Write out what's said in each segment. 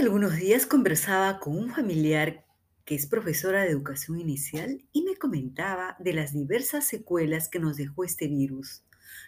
Algunos días conversaba con un familiar que es profesora de educación inicial y me comentaba de las diversas secuelas que nos dejó este virus,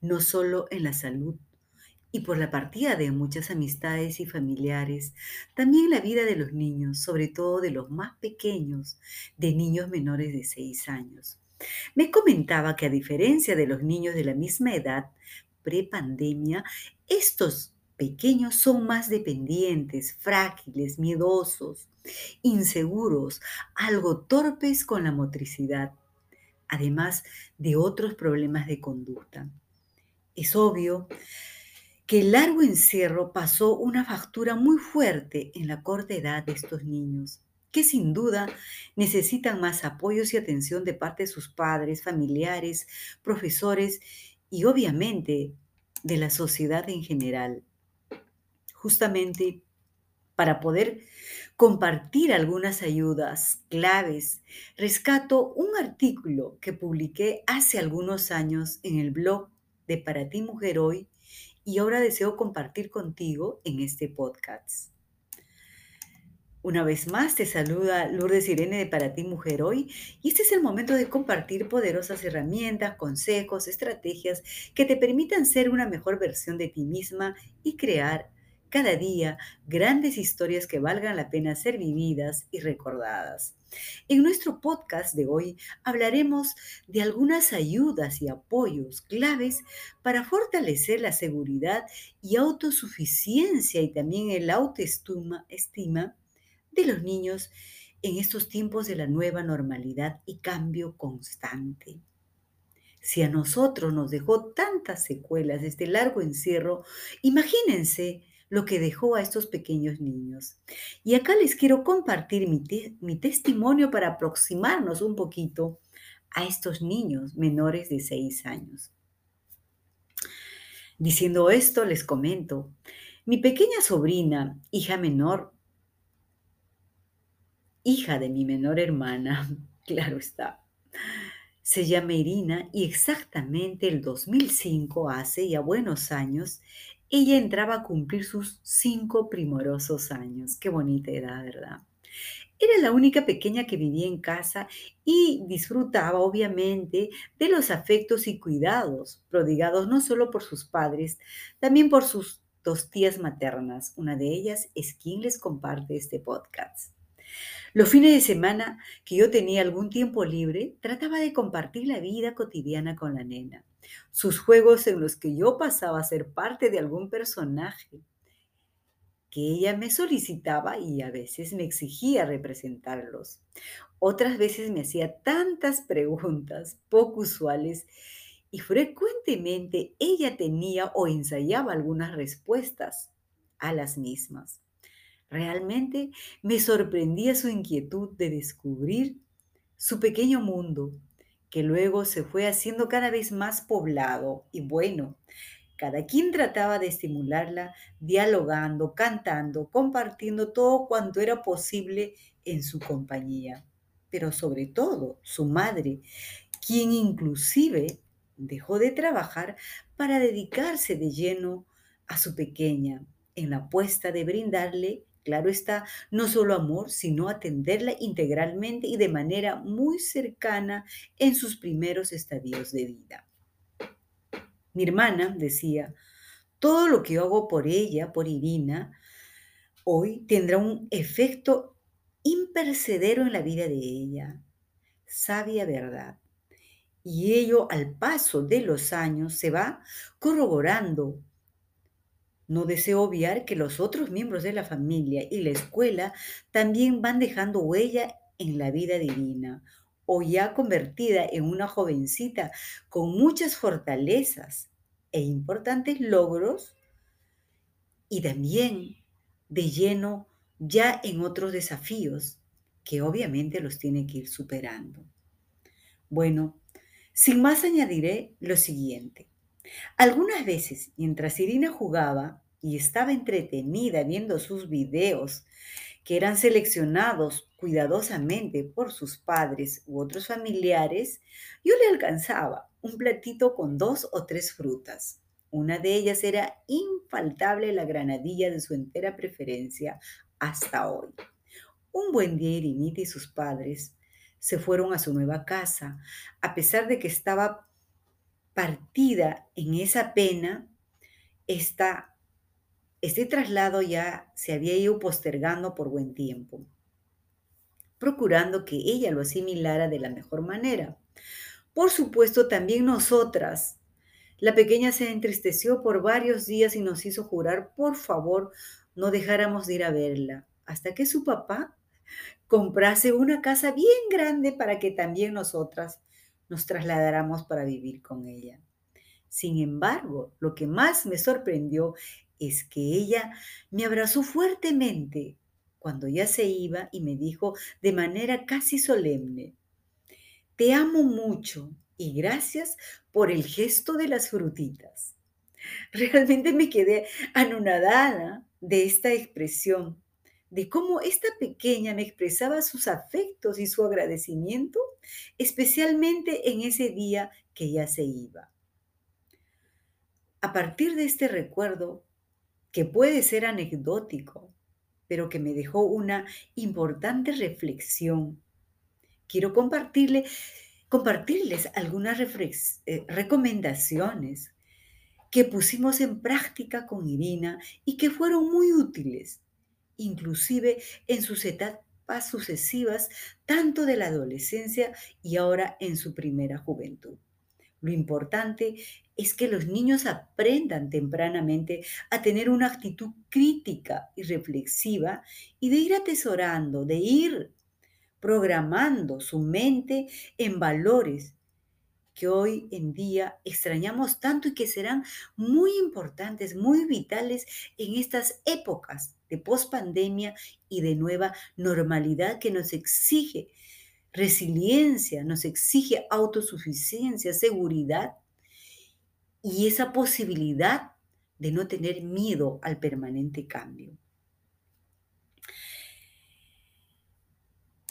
no solo en la salud y por la partida de muchas amistades y familiares, también la vida de los niños, sobre todo de los más pequeños, de niños menores de 6 años. Me comentaba que a diferencia de los niños de la misma edad, prepandemia, estos pequeños son más dependientes, frágiles, miedosos, inseguros, algo torpes con la motricidad, además de otros problemas de conducta. Es obvio que el largo encierro pasó una factura muy fuerte en la corta edad de estos niños, que sin duda necesitan más apoyos y atención de parte de sus padres, familiares, profesores y obviamente de la sociedad en general justamente para poder compartir algunas ayudas claves, rescato un artículo que publiqué hace algunos años en el blog de Para ti Mujer Hoy y ahora deseo compartir contigo en este podcast. Una vez más te saluda Lourdes Irene de Para ti Mujer Hoy y este es el momento de compartir poderosas herramientas, consejos, estrategias que te permitan ser una mejor versión de ti misma y crear cada día grandes historias que valgan la pena ser vividas y recordadas. En nuestro podcast de hoy hablaremos de algunas ayudas y apoyos claves para fortalecer la seguridad y autosuficiencia y también el autoestima estima de los niños en estos tiempos de la nueva normalidad y cambio constante. Si a nosotros nos dejó tantas secuelas este largo encierro, imagínense lo que dejó a estos pequeños niños. Y acá les quiero compartir mi, testimonio para aproximarnos un poquito a estos niños menores de 6 años. Diciendo esto, les comento, mi pequeña sobrina, hija menor, hija de mi menor hermana, claro está, se llama Irina y exactamente el 2005, hace ya buenos años, ella entraba a cumplir sus cinco primorosos años. Qué bonita edad, ¿verdad? Era la única pequeña que vivía en casa y disfrutaba, obviamente, de los afectos y cuidados prodigados no solo por sus padres, también por sus dos tías maternas. Una de ellas es quien les comparte este podcast. Los fines de semana que yo tenía algún tiempo libre, trataba de compartir la vida cotidiana con la nena sus juegos en los que yo pasaba a ser parte de algún personaje que ella me solicitaba y a veces me exigía representarlos. Otras veces me hacía tantas preguntas poco usuales y frecuentemente ella tenía o ensayaba algunas respuestas a las mismas. Realmente me sorprendía su inquietud de descubrir su pequeño mundo que luego se fue haciendo cada vez más poblado y bueno. Cada quien trataba de estimularla dialogando, cantando, compartiendo todo cuanto era posible en su compañía. Pero sobre todo su madre, quien inclusive dejó de trabajar para dedicarse de lleno a su pequeña en la apuesta de brindarle Claro está, no solo amor, sino atenderla integralmente y de manera muy cercana en sus primeros estadios de vida. Mi hermana decía, todo lo que hago por ella, por Irina, hoy tendrá un efecto impercedero en la vida de ella. Sabia verdad. Y ello al paso de los años se va corroborando no deseo obviar que los otros miembros de la familia y la escuela también van dejando huella en la vida divina, o ya convertida en una jovencita con muchas fortalezas e importantes logros, y también de lleno ya en otros desafíos que obviamente los tiene que ir superando. Bueno, sin más añadiré lo siguiente. Algunas veces, mientras Irina jugaba, y estaba entretenida viendo sus videos que eran seleccionados cuidadosamente por sus padres u otros familiares, yo le alcanzaba un platito con dos o tres frutas. Una de ellas era infaltable la granadilla de su entera preferencia, hasta hoy. Un buen día Irinita y sus padres se fueron a su nueva casa, a pesar de que estaba partida en esa pena, esta, este traslado ya se había ido postergando por buen tiempo, procurando que ella lo asimilara de la mejor manera. Por supuesto, también nosotras. La pequeña se entristeció por varios días y nos hizo jurar, por favor, no dejáramos de ir a verla, hasta que su papá comprase una casa bien grande para que también nosotras nos trasladáramos para vivir con ella. Sin embargo, lo que más me sorprendió es que ella me abrazó fuertemente cuando ya se iba y me dijo de manera casi solemne, te amo mucho y gracias por el gesto de las frutitas. Realmente me quedé anonadada de esta expresión, de cómo esta pequeña me expresaba sus afectos y su agradecimiento, especialmente en ese día que ya se iba. A partir de este recuerdo, que puede ser anecdótico, pero que me dejó una importante reflexión, quiero compartirle, compartirles algunas eh, recomendaciones que pusimos en práctica con Irina y que fueron muy útiles, inclusive en sus etapas sucesivas, tanto de la adolescencia y ahora en su primera juventud. Lo importante es que los niños aprendan tempranamente a tener una actitud crítica y reflexiva y de ir atesorando, de ir programando su mente en valores que hoy en día extrañamos tanto y que serán muy importantes, muy vitales en estas épocas de pospandemia y de nueva normalidad que nos exige resiliencia, nos exige autosuficiencia, seguridad y esa posibilidad de no tener miedo al permanente cambio.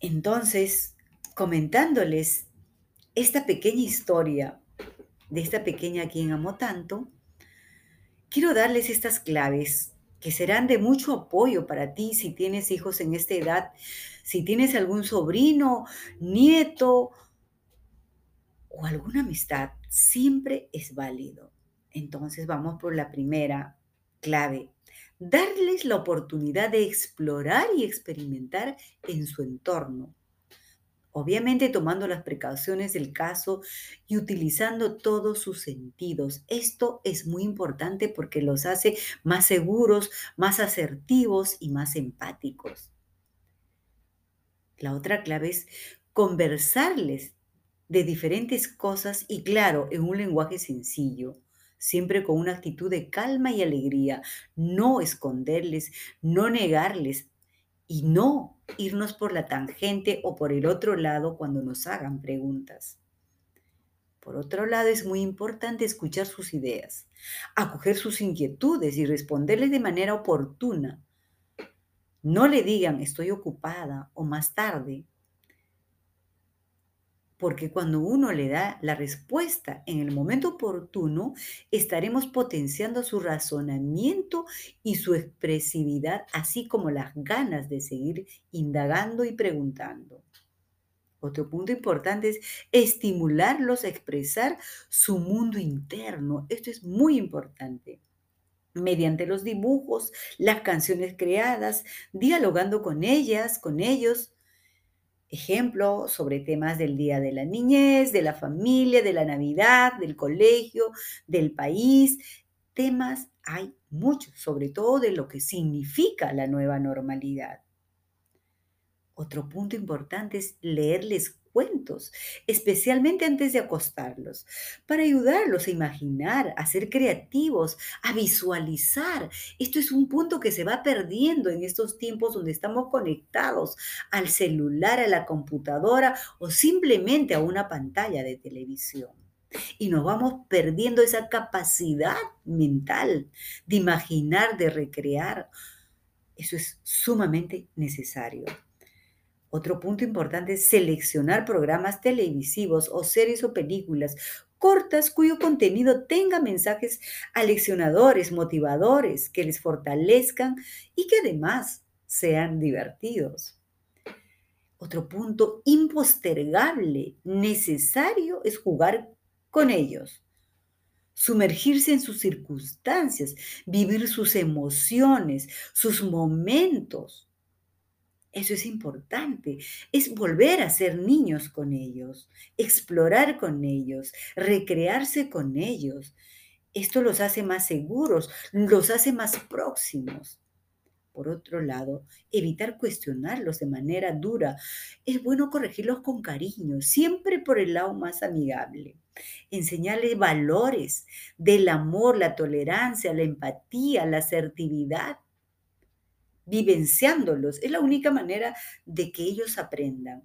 Entonces, comentándoles esta pequeña historia de esta pequeña a quien amo tanto, quiero darles estas claves que serán de mucho apoyo para ti si tienes hijos en esta edad, si tienes algún sobrino, nieto o alguna amistad, siempre es válido. Entonces vamos por la primera clave. Darles la oportunidad de explorar y experimentar en su entorno. Obviamente tomando las precauciones del caso y utilizando todos sus sentidos. Esto es muy importante porque los hace más seguros, más asertivos y más empáticos. La otra clave es conversarles de diferentes cosas y claro, en un lenguaje sencillo, siempre con una actitud de calma y alegría, no esconderles, no negarles y no irnos por la tangente o por el otro lado cuando nos hagan preguntas. Por otro lado, es muy importante escuchar sus ideas, acoger sus inquietudes y responderles de manera oportuna. No le digan estoy ocupada o más tarde, porque cuando uno le da la respuesta en el momento oportuno, estaremos potenciando su razonamiento y su expresividad, así como las ganas de seguir indagando y preguntando. Otro punto importante es estimularlos a expresar su mundo interno. Esto es muy importante mediante los dibujos, las canciones creadas, dialogando con ellas, con ellos, ejemplo, sobre temas del Día de la Niñez, de la familia, de la Navidad, del colegio, del país. Temas hay muchos, sobre todo de lo que significa la nueva normalidad. Otro punto importante es leerles cuentos, especialmente antes de acostarlos, para ayudarlos a imaginar, a ser creativos, a visualizar. Esto es un punto que se va perdiendo en estos tiempos donde estamos conectados al celular, a la computadora o simplemente a una pantalla de televisión. Y nos vamos perdiendo esa capacidad mental de imaginar, de recrear. Eso es sumamente necesario. Otro punto importante es seleccionar programas televisivos o series o películas cortas cuyo contenido tenga mensajes aleccionadores, motivadores, que les fortalezcan y que además sean divertidos. Otro punto impostergable, necesario, es jugar con ellos. Sumergirse en sus circunstancias, vivir sus emociones, sus momentos. Eso es importante. Es volver a ser niños con ellos, explorar con ellos, recrearse con ellos. Esto los hace más seguros, los hace más próximos. Por otro lado, evitar cuestionarlos de manera dura. Es bueno corregirlos con cariño, siempre por el lado más amigable. Enseñarles valores del amor, la tolerancia, la empatía, la asertividad vivenciándolos. Es la única manera de que ellos aprendan.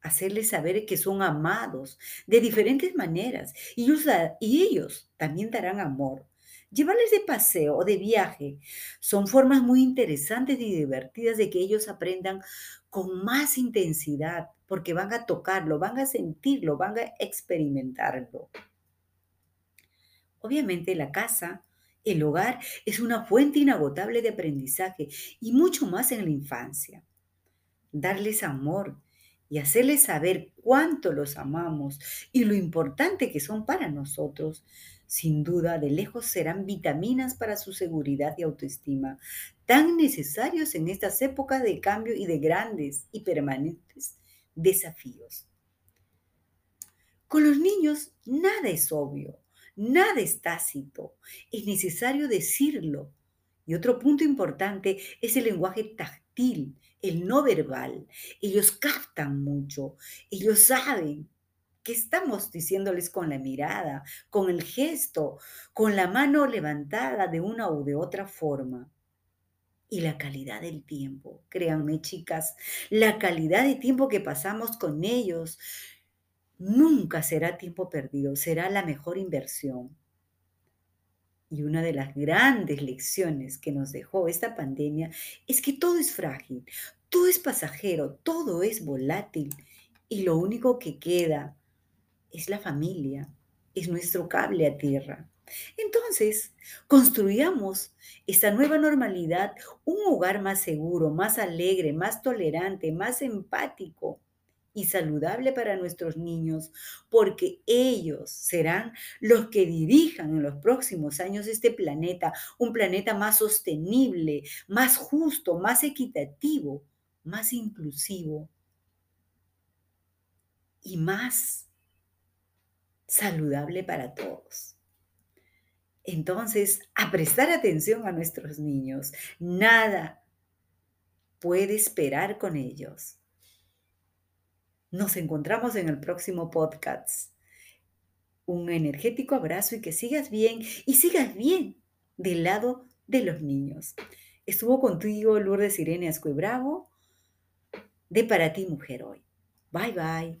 Hacerles saber que son amados de diferentes maneras y ellos, y ellos también darán amor. Llevarles de paseo o de viaje son formas muy interesantes y divertidas de que ellos aprendan con más intensidad, porque van a tocarlo, van a sentirlo, van a experimentarlo. Obviamente la casa el hogar es una fuente inagotable de aprendizaje y mucho más en la infancia. Darles amor y hacerles saber cuánto los amamos y lo importante que son para nosotros, sin duda de lejos serán vitaminas para su seguridad y autoestima, tan necesarios en estas épocas de cambio y de grandes y permanentes desafíos. Con los niños nada es obvio. Nada es tácito, es necesario decirlo. Y otro punto importante es el lenguaje táctil, el no verbal. Ellos captan mucho, ellos saben qué estamos diciéndoles con la mirada, con el gesto, con la mano levantada de una u de otra forma. Y la calidad del tiempo, créanme chicas, la calidad de tiempo que pasamos con ellos, nunca será tiempo perdido, será la mejor inversión. Y una de las grandes lecciones que nos dejó esta pandemia es que todo es frágil, todo es pasajero, todo es volátil y lo único que queda es la familia, es nuestro cable a tierra. Entonces, construyamos esta nueva normalidad, un hogar más seguro, más alegre, más tolerante, más empático, y saludable para nuestros niños, porque ellos serán los que dirijan en los próximos años este planeta, un planeta más sostenible, más justo, más equitativo, más inclusivo y más saludable para todos. Entonces, a prestar atención a nuestros niños. Nada puede esperar con ellos. Nos encontramos en el próximo podcast. Un energético abrazo y que sigas bien y sigas bien del lado de los niños. Estuvo contigo Lourdes Irene Ascue Bravo de Para ti Mujer Hoy. Bye bye.